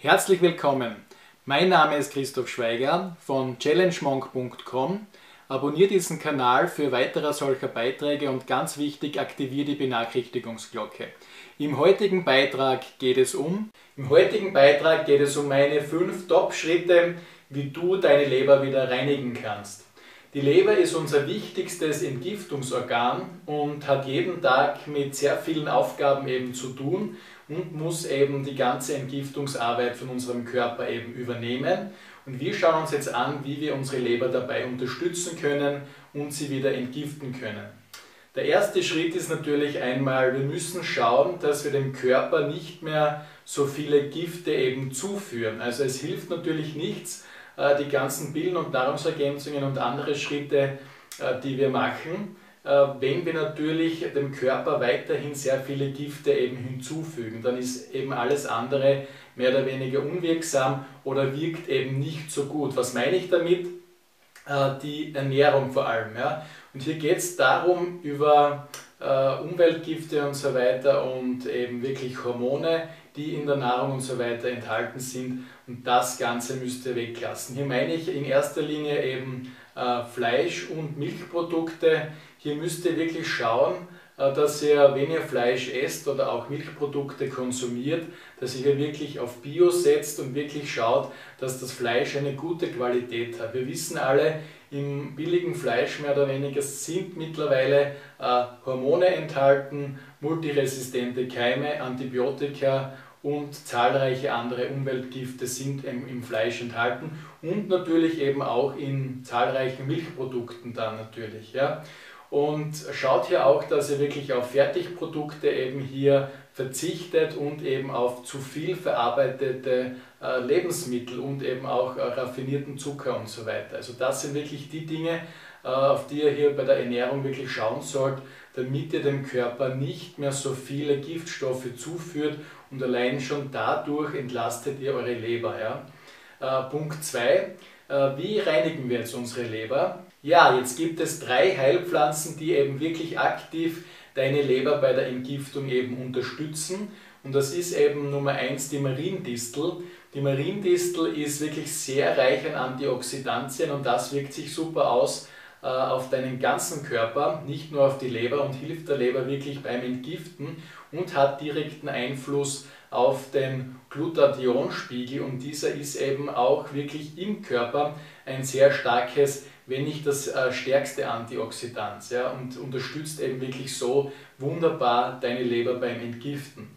Herzlich willkommen. Mein Name ist Christoph Schweiger von challengemonk.com. Abonniere diesen Kanal für weitere solcher Beiträge und ganz wichtig, aktiviere die Benachrichtigungsglocke. Im heutigen Beitrag geht es um Im heutigen Beitrag geht es um meine fünf Top-Schritte, wie du deine Leber wieder reinigen kannst. Die Leber ist unser wichtigstes Entgiftungsorgan und hat jeden Tag mit sehr vielen Aufgaben eben zu tun und muss eben die ganze Entgiftungsarbeit von unserem Körper eben übernehmen. Und wir schauen uns jetzt an, wie wir unsere Leber dabei unterstützen können und sie wieder entgiften können. Der erste Schritt ist natürlich einmal, wir müssen schauen, dass wir dem Körper nicht mehr so viele Gifte eben zuführen. Also es hilft natürlich nichts, äh, die ganzen Pillen und Nahrungsergänzungen und andere Schritte, äh, die wir machen, wenn wir natürlich dem Körper weiterhin sehr viele Gifte eben hinzufügen, dann ist eben alles andere mehr oder weniger unwirksam oder wirkt eben nicht so gut. Was meine ich damit? Die Ernährung vor allem. Ja? Und hier geht es darum, über Umweltgifte und so weiter und eben wirklich Hormone, die in der Nahrung und so weiter enthalten sind. Und das Ganze müsst ihr weglassen. Hier meine ich in erster Linie eben äh, Fleisch- und Milchprodukte. Hier müsst ihr wirklich schauen, äh, dass ihr, wenn ihr Fleisch esst oder auch Milchprodukte konsumiert, dass ihr hier wirklich auf Bio setzt und wirklich schaut, dass das Fleisch eine gute Qualität hat. Wir wissen alle, im billigen Fleisch mehr oder weniger sind mittlerweile äh, Hormone enthalten, multiresistente Keime, Antibiotika und zahlreiche andere Umweltgifte sind im Fleisch enthalten und natürlich eben auch in zahlreichen Milchprodukten dann natürlich. Ja. Und schaut hier auch, dass ihr wirklich auf Fertigprodukte eben hier verzichtet und eben auf zu viel verarbeitete äh, Lebensmittel und eben auch äh, raffinierten Zucker und so weiter. Also das sind wirklich die Dinge, äh, auf die ihr hier bei der Ernährung wirklich schauen sollt, damit ihr dem Körper nicht mehr so viele Giftstoffe zuführt und allein schon dadurch entlastet ihr eure Leber. Ja? Äh, Punkt 2. Äh, wie reinigen wir jetzt unsere Leber? Ja, jetzt gibt es drei Heilpflanzen, die eben wirklich aktiv deine Leber bei der Entgiftung eben unterstützen. Und das ist eben Nummer 1 die Mariendistel. Die Mariendistel ist wirklich sehr reich an Antioxidantien und das wirkt sich super aus auf deinen ganzen Körper, nicht nur auf die Leber und hilft der Leber wirklich beim Entgiften und hat direkten Einfluss auf den Glutathionspiegel und dieser ist eben auch wirklich im Körper ein sehr starkes, wenn nicht das äh, stärkste Antioxidant ja, und unterstützt eben wirklich so wunderbar deine Leber beim Entgiften.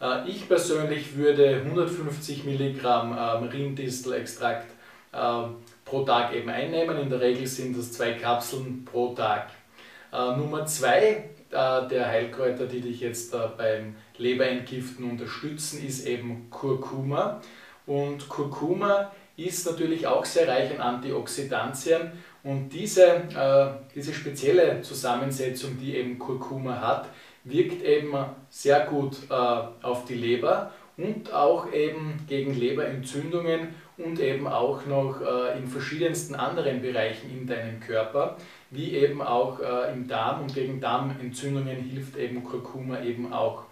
Äh, ich persönlich würde 150 Milligramm Mariendistelextrakt pro Tag eben einnehmen. In der Regel sind das zwei Kapseln pro Tag. Äh, Nummer zwei äh, der Heilkräuter, die dich jetzt äh, beim Leberentgiften unterstützen, ist eben Kurkuma. Und Kurkuma ist natürlich auch sehr reich an Antioxidantien und diese, äh, diese spezielle Zusammensetzung, die eben Kurkuma hat, wirkt eben sehr gut äh, auf die Leber und auch eben gegen Leberentzündungen und eben auch noch äh, in verschiedensten anderen Bereichen in deinem Körper, wie eben auch äh, im Darm. Und gegen Darmentzündungen hilft eben Kurkuma eben auch.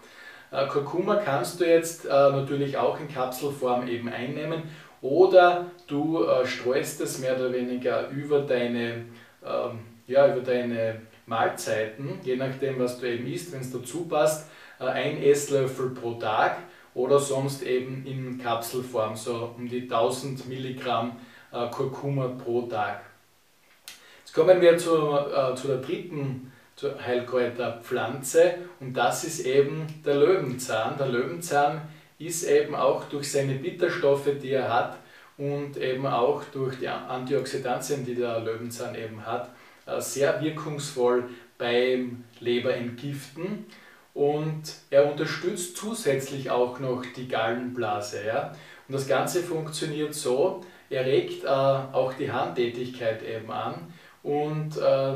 Äh, Kurkuma kannst du jetzt natürlich auch in Kapselform eben einnehmen. Oder du streust es mehr oder weniger über deine, ähm, ja, über deine Mahlzeiten, je nachdem was du eben isst, wenn es dazu passt, ein Esslöffel pro Tag oder sonst eben in Kapselform, so um die 1000 Milligramm äh, Kurkuma pro Tag. Jetzt kommen wir zu, äh, zu der dritten Heilkräuterpflanze und das ist eben der Löwenzahn. Der Löwenzahn ist eben auch durch seine Bitterstoffe, die er hat und eben auch durch die Antioxidantien, die der Löwenzahn eben hat, äh, sehr wirkungsvoll beim Leberentgiften und er unterstützt zusätzlich auch noch die Gallenblase. Ja? Und das Ganze funktioniert so, er regt äh, auch die Handtätigkeit eben an und äh,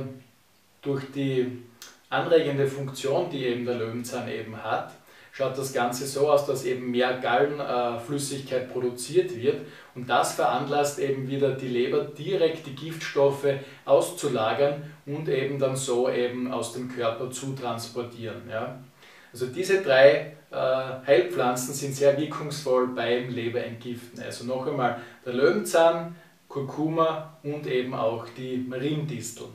durch die anregende Funktion, die eben der Löwenzahn eben hat, schaut das Ganze so aus, dass eben mehr Gallenflüssigkeit produziert wird und das veranlasst eben wieder die Leber direkt die Giftstoffe auszulagern und eben dann so eben aus dem Körper zu transportieren. Ja. Also diese drei äh, Heilpflanzen sind sehr wirkungsvoll beim Leberentgiften. Also noch einmal der Löwenzahn, Kurkuma und eben auch die Mariendistel.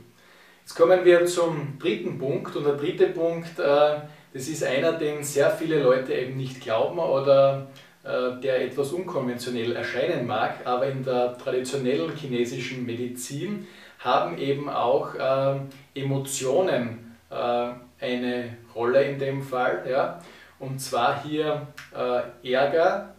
Jetzt kommen wir zum dritten Punkt und der dritte Punkt, äh, das ist einer, den sehr viele Leute eben nicht glauben oder äh, der etwas unkonventionell erscheinen mag, aber in der traditionellen chinesischen Medizin haben eben auch Emotionen eine Rolle in dem Fall. Und zwar hier äh, Ärger,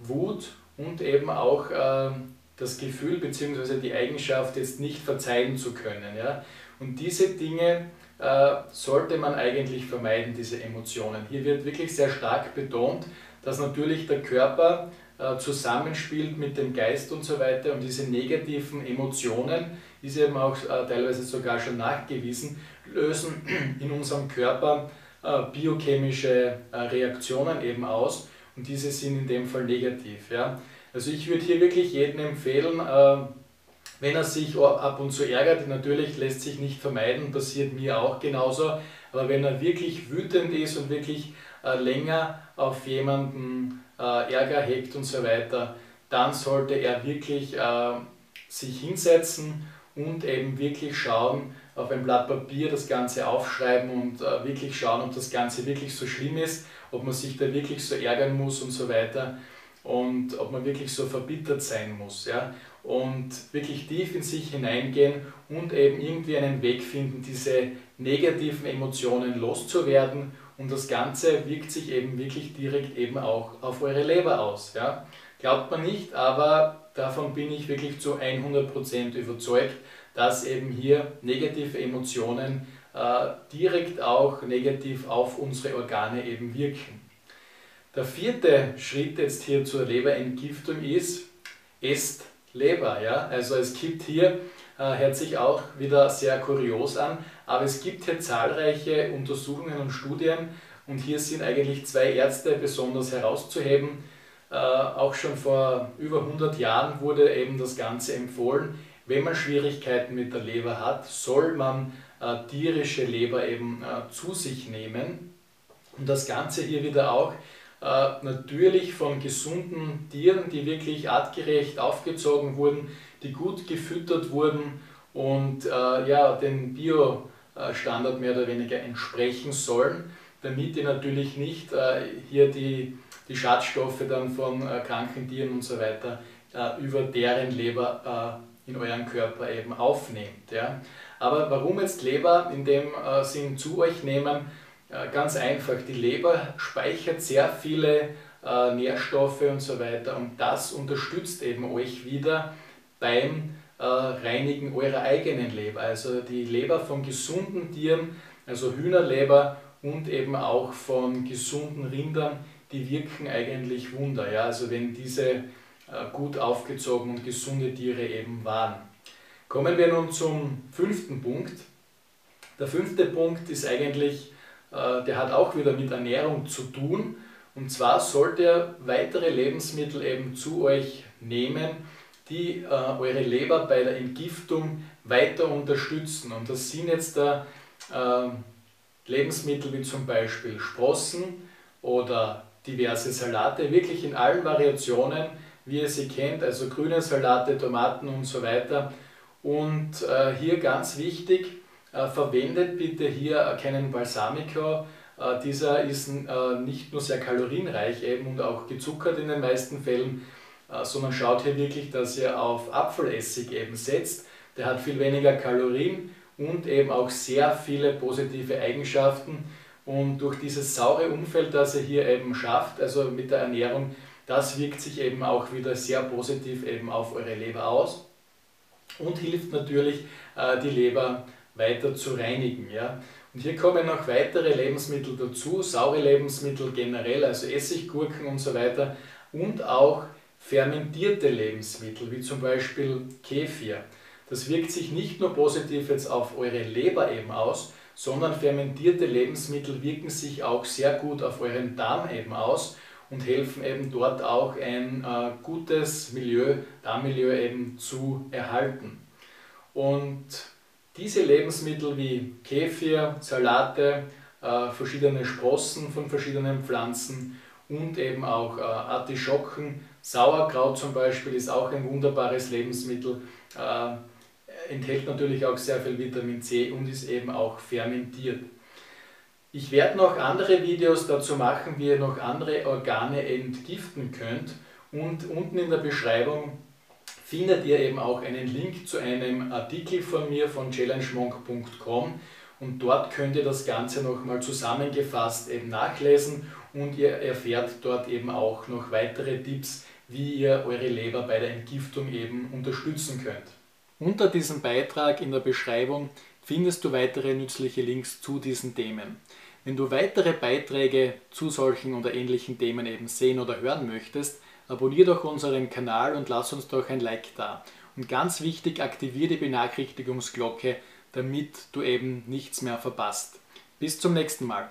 Wut und eben auch äh, das Gefühl bzw. die Eigenschaft, jetzt nicht verzeihen zu können. Ja? Und diese Dinge äh, sollte man eigentlich vermeiden, diese Emotionen. Hier wird wirklich sehr stark betont, dass natürlich der Körper äh, zusammenspielt mit dem Geist und so weiter und diese negativen Emotionen, ist eben auch äh, teilweise sogar schon nachgewiesen, lösen in unserem Körper äh, biochemische äh, Reaktionen eben aus und diese sind in dem Fall negativ. Ja? Also ich würde hier wirklich jedem empfehlen, äh, wenn er sich ab und zu ärgert, natürlich lässt sich nicht vermeiden, passiert mir auch genauso, aber wenn er wirklich wütend ist und wirklich länger auf jemanden Ärger hegt und so weiter, dann sollte er wirklich sich hinsetzen und eben wirklich schauen, auf ein Blatt Papier das Ganze aufschreiben und äh, wirklich schauen, ob das Ganze wirklich so schlimm ist, ob man sich da wirklich so ärgern muss und so weiter und ob man wirklich so verbittert sein muss. Ja? Und wirklich tief in sich hineingehen und eben irgendwie einen Weg finden, diese negativen Emotionen loszuwerden und das Ganze wirkt sich eben wirklich direkt eben auch auf eure Leber aus. Ja? Glaubt man nicht, aber davon bin ich wirklich zu 100% überzeugt, dass eben hier negative Emotionen äh, direkt auch negativ auf unsere Organe eben wirken. Der vierte Schritt jetzt hier zur Leberentgiftung ist, esst Leber. Ja? Also es gibt hier, äh, hört sich auch wieder sehr kurios an, aber es gibt hier zahlreiche Untersuchungen und Studien und hier sind eigentlich zwei Ärzte besonders herauszuheben. Äh, auch schon vor über 100 Jahren wurde eben das Ganze empfohlen, wenn man Schwierigkeiten mit der Leber hat, soll man äh, tierische Leber eben äh, zu sich nehmen. Und das Ganze hier wieder auch natürlich von gesunden Tieren, die wirklich artgerecht aufgezogen wurden, die gut gefüttert wurden und äh, ja, den Bio-Standard mehr oder weniger entsprechen sollen, damit die natürlich nicht äh, hier die, die Schadstoffe dann von äh, kranken Tieren und so weiter über deren Leber in euren Körper eben aufnehmt. Ja. Aber warum jetzt Leber in dem äh, Sinn zu euch nehmen? Äh, ganz einfach, die Leber speichert sehr viele äh, Nährstoffe und so weiter und das unterstützt eben euch wieder beim äh, Reinigen eurer eigenen Leber. Also die Leber von gesunden Tieren, also Hühnerleber und eben auch von gesunden Rindern, die wirken eigentlich Wunder. Ja? Also wenn diese gut aufgezogen und gesunde Tiere eben waren. Kommen wir nun zum fünften Punkt. Der fünfte Punkt ist eigentlich, der hat auch wieder mit Ernährung zu tun. Und zwar sollt ihr weitere Lebensmittel eben zu euch nehmen, die äh, eure Leber bei der Entgiftung weiter unterstützen. Und das sind jetzt da Lebensmittel wie zum Beispiel Sprossen oder diverse Salate, wirklich in allen Variationen, wie ihr sie kennt, also grüne Salate, Tomaten und so weiter. Und äh, hier ganz wichtig, äh, verwendet bitte hier keinen Balsamico. Äh, dieser ist äh, nicht nur sehr kalorienreich eben und auch gezuckert in den meisten Fällen, äh, sondern schaut hier wirklich, dass ihr auf Apfelessig eben setzt. Der hat viel weniger Kalorien und eben auch sehr viele positive Eigenschaften. Und durch dieses saure Umfeld, das er hier eben schafft, also mit der Ernährung, das wirkt sich eben auch wieder sehr positiv eben auf eure Leber aus und hilft natürlich, äh, die Leber weiter zu reinigen. Ja? Und hier kommen noch weitere Lebensmittel dazu, saure Lebensmittel generell, also Essiggurken und so weiter und auch fermentierte Lebensmittel, wie zum Beispiel Kefir. Das wirkt sich nicht nur positiv jetzt auf eure Leber eben aus, sondern fermentierte Lebensmittel wirken sich auch sehr gut auf euren Darm eben aus und helfen eben dort auch ein äh, gutes Milieu, Darmmilieu eben zu erhalten. Und diese Lebensmittel wie Kefir, Salate, äh, verschiedene Sprossen von verschiedenen Pflanzen und eben auch äh, Artischocken. Sauerkraut zum Beispiel ist auch ein wunderbares Lebensmittel, äh, enthält natürlich auch sehr viel Vitamin C und ist eben auch fermentiert. Ich werde noch andere Videos dazu machen, wie ihr noch andere Organe entgiften könnt und unten in der Beschreibung findet ihr eben auch einen Link zu einem Artikel von mir von challengemonk.com und dort könnt ihr das Ganze nochmal zusammengefasst eben nachlesen und ihr erfährt dort eben auch noch weitere Tipps, wie ihr eure Leber bei der Entgiftung eben unterstützen könnt. Unter diesem Beitrag in der Beschreibung findest du weitere nützliche Links zu diesen Themen. Wenn du weitere Beiträge zu solchen oder ähnlichen Themen eben sehen oder hören möchtest, abonniere doch unseren Kanal und lass uns doch ein Like da. Und ganz wichtig, aktiviere die Benachrichtigungsglocke, damit du eben nichts mehr verpasst. Bis zum nächsten Mal.